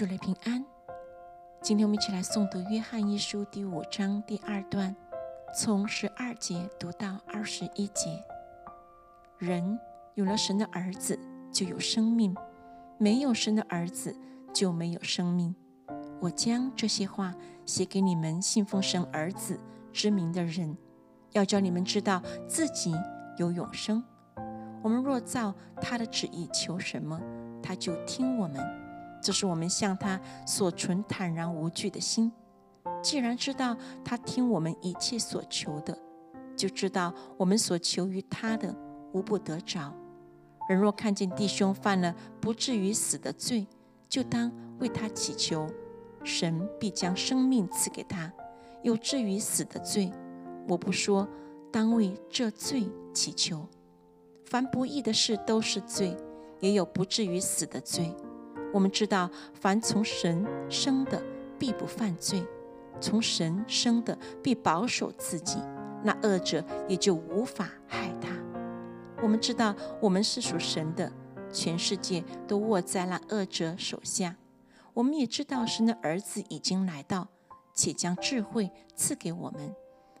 主内平安。今天我们一起来诵读《约翰一书》第五章第二段，从十二节读到二十一节。人有了神的儿子，就有生命；没有神的儿子，就没有生命。我将这些话写给你们信奉神儿子之名的人，要叫你们知道自己有永生。我们若照他的旨意求什么，他就听我们。这是我们向他所存坦然无惧的心。既然知道他听我们一切所求的，就知道我们所求于他的无不得着。人若看见弟兄犯了不至于死的罪，就当为他祈求。神必将生命赐给他，有至于死的罪，我不说，当为这罪祈求。凡不义的事都是罪，也有不至于死的罪。我们知道，凡从神生的，必不犯罪；从神生的，必保守自己，那恶者也就无法害他。我们知道，我们是属神的，全世界都握在那恶者手下。我们也知道神的儿子已经来到，且将智慧赐给我们，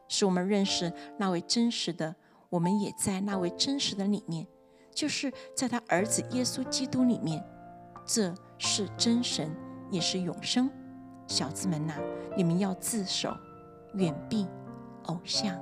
使我们认识那位真实的。我们也在那位真实的里面，就是在他儿子耶稣基督里面。这是真神，也是永生。小子们呐，你们要自首，远避偶像。